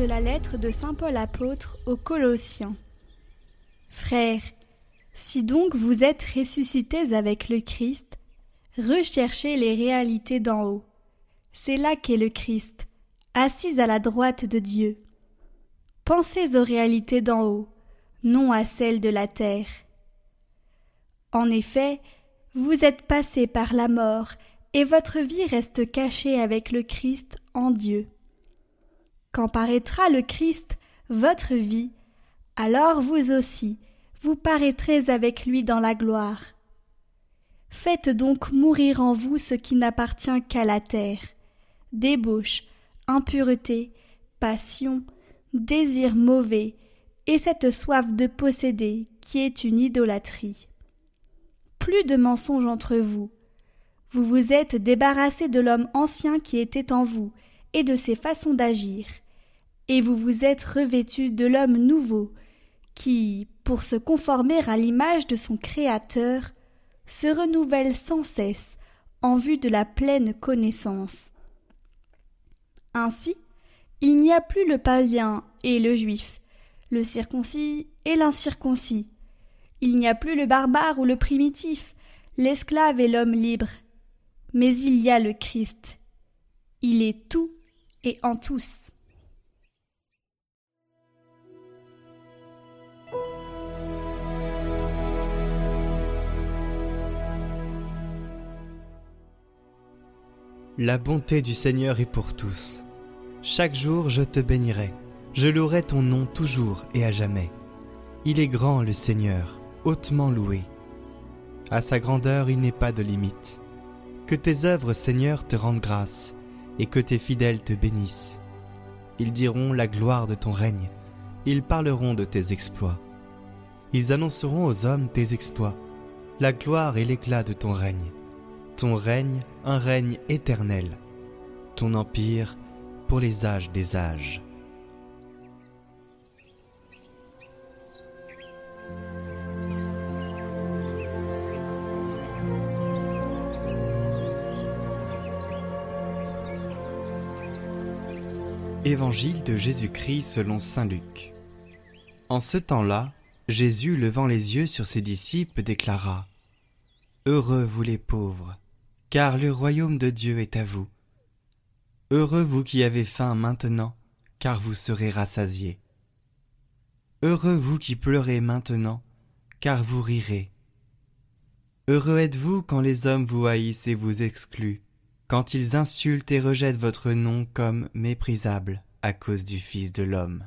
de la lettre de Saint Paul apôtre aux Colossiens. Frères, si donc vous êtes ressuscités avec le Christ, recherchez les réalités d'en haut. C'est là qu'est le Christ, assis à la droite de Dieu. Pensez aux réalités d'en haut, non à celles de la terre. En effet, vous êtes passés par la mort, et votre vie reste cachée avec le Christ en Dieu. Quand paraîtra le Christ, votre vie, alors vous aussi, vous paraîtrez avec lui dans la gloire. Faites donc mourir en vous ce qui n'appartient qu'à la terre débauche, impureté, passion, désir mauvais, et cette soif de posséder qui est une idolâtrie. Plus de mensonges entre vous. Vous vous êtes débarrassé de l'homme ancien qui était en vous et de ses façons d'agir, et vous vous êtes revêtu de l'homme nouveau, qui, pour se conformer à l'image de son Créateur, se renouvelle sans cesse en vue de la pleine connaissance. Ainsi, il n'y a plus le païen et le juif, le circoncis et l'incirconcis. Il n'y a plus le barbare ou le primitif, l'esclave et l'homme libre. Mais il y a le Christ. Il est tout et en tous. La bonté du Seigneur est pour tous. Chaque jour je te bénirai, je louerai ton nom toujours et à jamais. Il est grand le Seigneur, hautement loué. À sa grandeur il n'est pas de limite. Que tes œuvres, Seigneur, te rendent grâce, et que tes fidèles te bénissent. Ils diront la gloire de ton règne, ils parleront de tes exploits. Ils annonceront aux hommes tes exploits, la gloire et l'éclat de ton règne ton règne un règne éternel, ton empire pour les âges des âges. Évangile de Jésus-Christ selon Saint Luc. En ce temps-là, Jésus, levant les yeux sur ses disciples, déclara Heureux vous les pauvres, car le royaume de Dieu est à vous. Heureux vous qui avez faim maintenant, car vous serez rassasiés. Heureux vous qui pleurez maintenant, car vous rirez. Heureux êtes-vous quand les hommes vous haïssent et vous excluent, quand ils insultent et rejettent votre nom comme méprisable à cause du Fils de l'homme.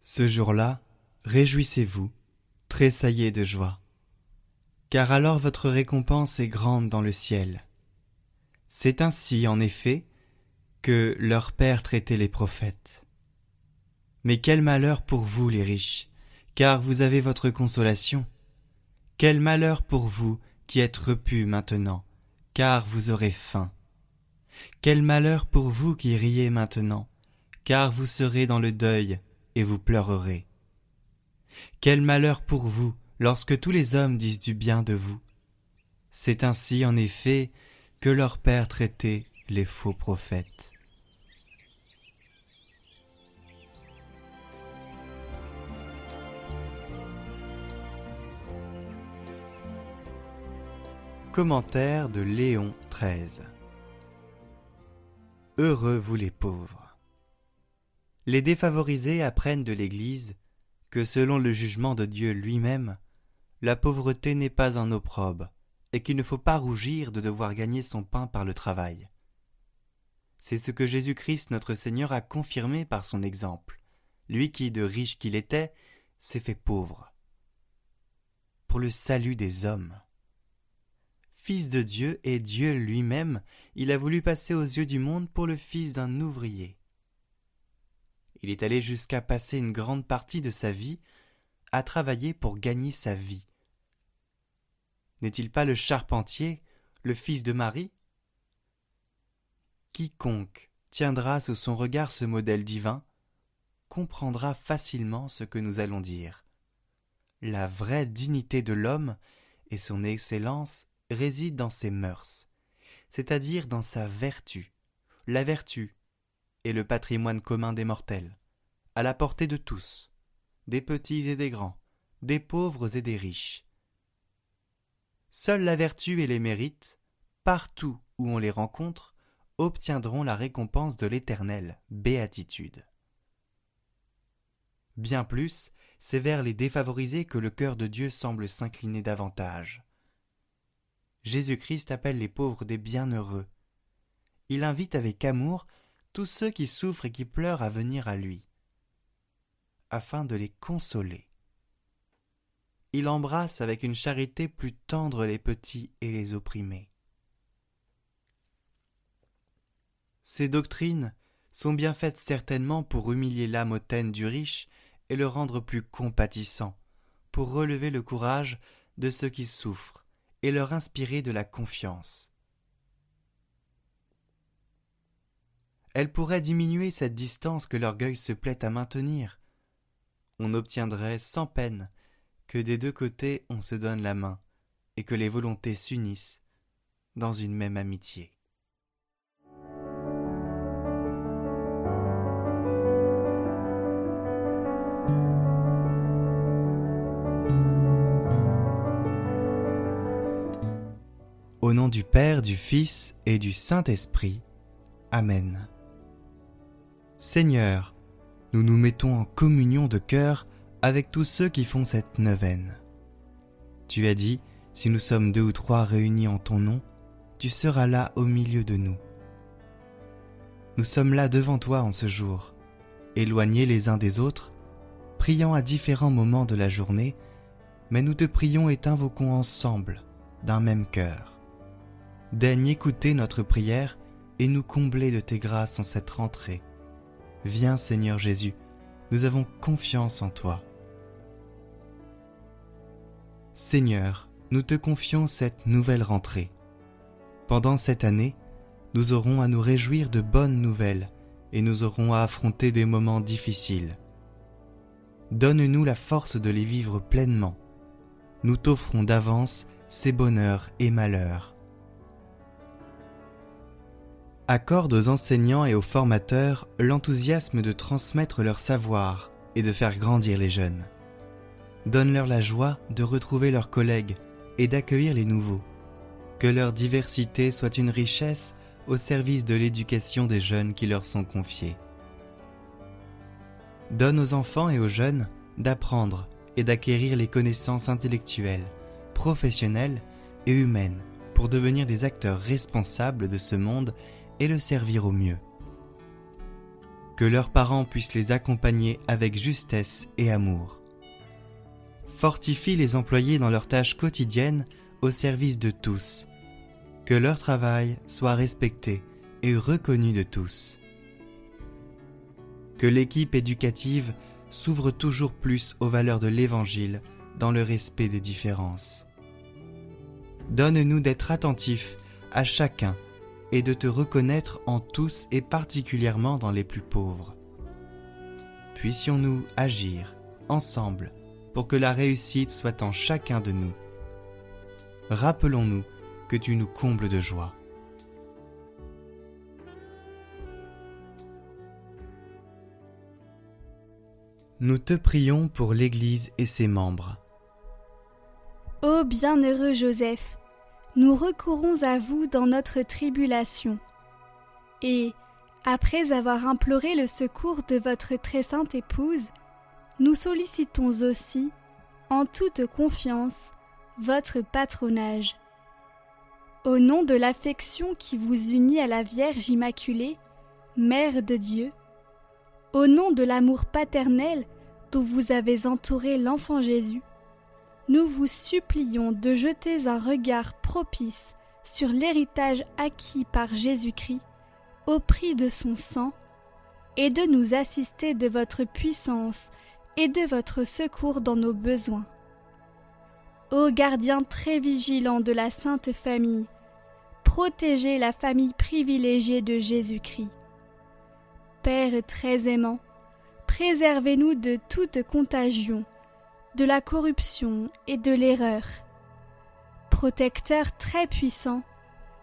Ce jour-là, réjouissez-vous, tressaillez de joie car alors votre récompense est grande dans le ciel. C'est ainsi, en effet, que leur Père traitait les prophètes. Mais quel malheur pour vous, les riches, car vous avez votre consolation. Quel malheur pour vous qui êtes repus maintenant, car vous aurez faim. Quel malheur pour vous qui riez maintenant, car vous serez dans le deuil et vous pleurerez. Quel malheur pour vous lorsque tous les hommes disent du bien de vous. C'est ainsi, en effet, que leur Père traitait les faux prophètes. Commentaire de Léon XIII Heureux vous les pauvres. Les défavorisés apprennent de l'Église que selon le jugement de Dieu lui-même, la pauvreté n'est pas un opprobre, et qu'il ne faut pas rougir de devoir gagner son pain par le travail. C'est ce que Jésus-Christ notre Seigneur a confirmé par son exemple, lui qui, de riche qu'il était, s'est fait pauvre. Pour le salut des hommes. Fils de Dieu et Dieu lui-même, il a voulu passer aux yeux du monde pour le fils d'un ouvrier. Il est allé jusqu'à passer une grande partie de sa vie a travaillé pour gagner sa vie. N'est-il pas le charpentier, le fils de Marie? Quiconque tiendra sous son regard ce modèle divin comprendra facilement ce que nous allons dire. La vraie dignité de l'homme et son excellence résident dans ses mœurs, c'est-à-dire dans sa vertu. La vertu est le patrimoine commun des mortels, à la portée de tous, des petits et des grands, des pauvres et des riches. Seule la vertu et les mérites, partout où on les rencontre, obtiendront la récompense de l'éternelle béatitude. Bien plus, c'est vers les défavorisés que le cœur de Dieu semble s'incliner davantage. Jésus-Christ appelle les pauvres des bienheureux. Il invite avec amour tous ceux qui souffrent et qui pleurent à venir à lui, afin de les consoler. Il embrasse avec une charité plus tendre les petits et les opprimés. Ces doctrines sont bien faites certainement pour humilier l'âme hautaine du riche et le rendre plus compatissant, pour relever le courage de ceux qui souffrent et leur inspirer de la confiance. Elle pourrait diminuer cette distance que l'orgueil se plaît à maintenir. On obtiendrait sans peine que des deux côtés on se donne la main et que les volontés s'unissent dans une même amitié. Au nom du Père, du Fils et du Saint-Esprit. Amen. Seigneur, nous nous mettons en communion de cœur avec tous ceux qui font cette neuvaine. Tu as dit, si nous sommes deux ou trois réunis en ton nom, tu seras là au milieu de nous. Nous sommes là devant toi en ce jour, éloignés les uns des autres, priant à différents moments de la journée, mais nous te prions et t'invoquons ensemble, d'un même cœur. Daigne écouter notre prière et nous combler de tes grâces en cette rentrée. Viens Seigneur Jésus, nous avons confiance en toi. Seigneur, nous te confions cette nouvelle rentrée. Pendant cette année, nous aurons à nous réjouir de bonnes nouvelles et nous aurons à affronter des moments difficiles. Donne-nous la force de les vivre pleinement. Nous t'offrons d'avance ces bonheurs et malheurs accorde aux enseignants et aux formateurs l'enthousiasme de transmettre leur savoir et de faire grandir les jeunes. Donne-leur la joie de retrouver leurs collègues et d'accueillir les nouveaux. Que leur diversité soit une richesse au service de l'éducation des jeunes qui leur sont confiés. Donne aux enfants et aux jeunes d'apprendre et d'acquérir les connaissances intellectuelles, professionnelles et humaines pour devenir des acteurs responsables de ce monde et le servir au mieux. Que leurs parents puissent les accompagner avec justesse et amour. Fortifie les employés dans leurs tâches quotidiennes au service de tous. Que leur travail soit respecté et reconnu de tous. Que l'équipe éducative s'ouvre toujours plus aux valeurs de l'Évangile dans le respect des différences. Donne-nous d'être attentifs à chacun et de te reconnaître en tous et particulièrement dans les plus pauvres. Puissions-nous agir ensemble pour que la réussite soit en chacun de nous. Rappelons-nous que tu nous combles de joie. Nous te prions pour l'Église et ses membres. Ô bienheureux Joseph, nous recourons à vous dans notre tribulation. Et, après avoir imploré le secours de votre très sainte épouse, nous sollicitons aussi, en toute confiance, votre patronage. Au nom de l'affection qui vous unit à la Vierge Immaculée, Mère de Dieu, au nom de l'amour paternel dont vous avez entouré l'enfant Jésus, nous vous supplions de jeter un regard propice sur l'héritage acquis par Jésus-Christ au prix de son sang, et de nous assister de votre puissance et de votre secours dans nos besoins. Ô gardien très vigilant de la Sainte Famille, protégez la famille privilégiée de Jésus-Christ. Père très aimant, préservez-nous de toute contagion, de la corruption et de l'erreur. Protecteur très puissant,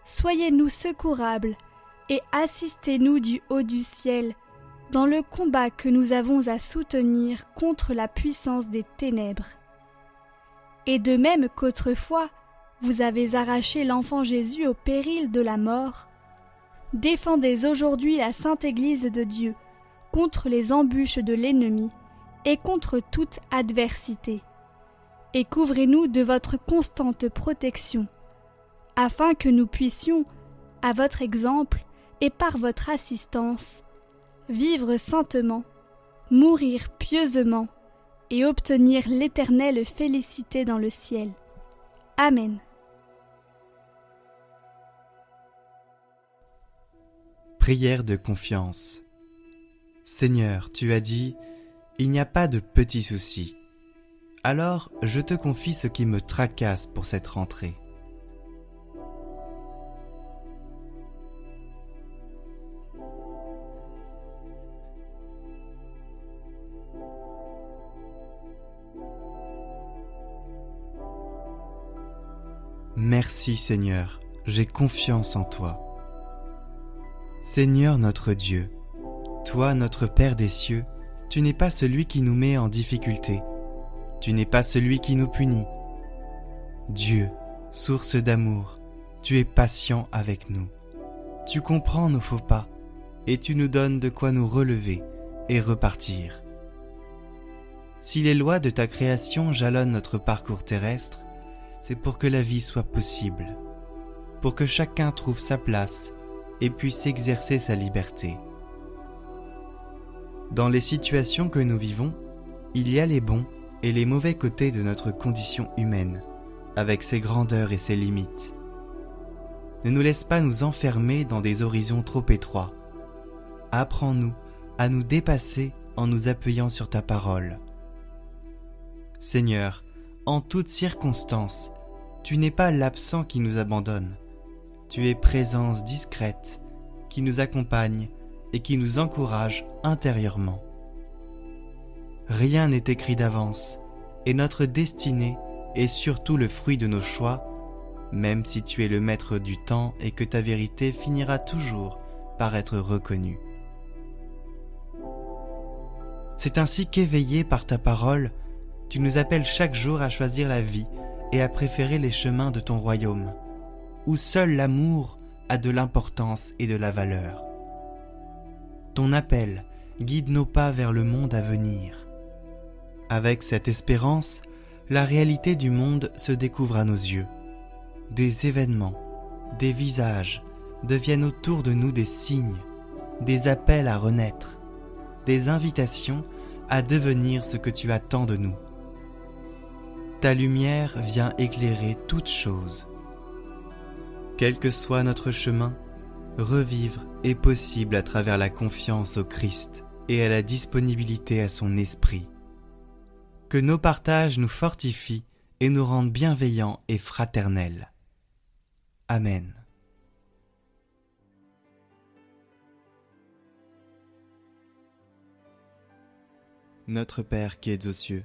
soyez-nous secourables et assistez-nous du haut du ciel dans le combat que nous avons à soutenir contre la puissance des ténèbres. Et de même qu'autrefois vous avez arraché l'enfant Jésus au péril de la mort, défendez aujourd'hui la sainte Église de Dieu contre les embûches de l'ennemi et contre toute adversité. Et couvrez-nous de votre constante protection, afin que nous puissions, à votre exemple et par votre assistance, vivre saintement, mourir pieusement et obtenir l'éternelle félicité dans le ciel. Amen. Prière de confiance. Seigneur, tu as dit, il n'y a pas de petits soucis. Alors je te confie ce qui me tracasse pour cette rentrée. Merci Seigneur, j'ai confiance en toi. Seigneur notre Dieu, toi notre Père des cieux, tu n'es pas celui qui nous met en difficulté, tu n'es pas celui qui nous punit. Dieu, source d'amour, tu es patient avec nous. Tu comprends nos faux pas et tu nous donnes de quoi nous relever et repartir. Si les lois de ta création jalonnent notre parcours terrestre, c'est pour que la vie soit possible, pour que chacun trouve sa place et puisse exercer sa liberté. Dans les situations que nous vivons, il y a les bons et les mauvais côtés de notre condition humaine, avec ses grandeurs et ses limites. Ne nous laisse pas nous enfermer dans des horizons trop étroits. Apprends-nous à nous dépasser en nous appuyant sur ta parole. Seigneur, en toutes circonstances, tu n'es pas l'absent qui nous abandonne. Tu es présence discrète qui nous accompagne et qui nous encourage intérieurement. Rien n'est écrit d'avance, et notre destinée est surtout le fruit de nos choix, même si tu es le maître du temps et que ta vérité finira toujours par être reconnue. C'est ainsi qu'éveillé par ta parole, tu nous appelles chaque jour à choisir la vie et à préférer les chemins de ton royaume, où seul l'amour a de l'importance et de la valeur. Ton appel guide nos pas vers le monde à venir. Avec cette espérance, la réalité du monde se découvre à nos yeux. Des événements, des visages deviennent autour de nous des signes, des appels à renaître, des invitations à devenir ce que tu attends de nous. Ta lumière vient éclairer toutes choses. Quel que soit notre chemin, revivre est possible à travers la confiance au Christ et à la disponibilité à son esprit. Que nos partages nous fortifient et nous rendent bienveillants et fraternels. Amen. Notre Père qui es aux cieux,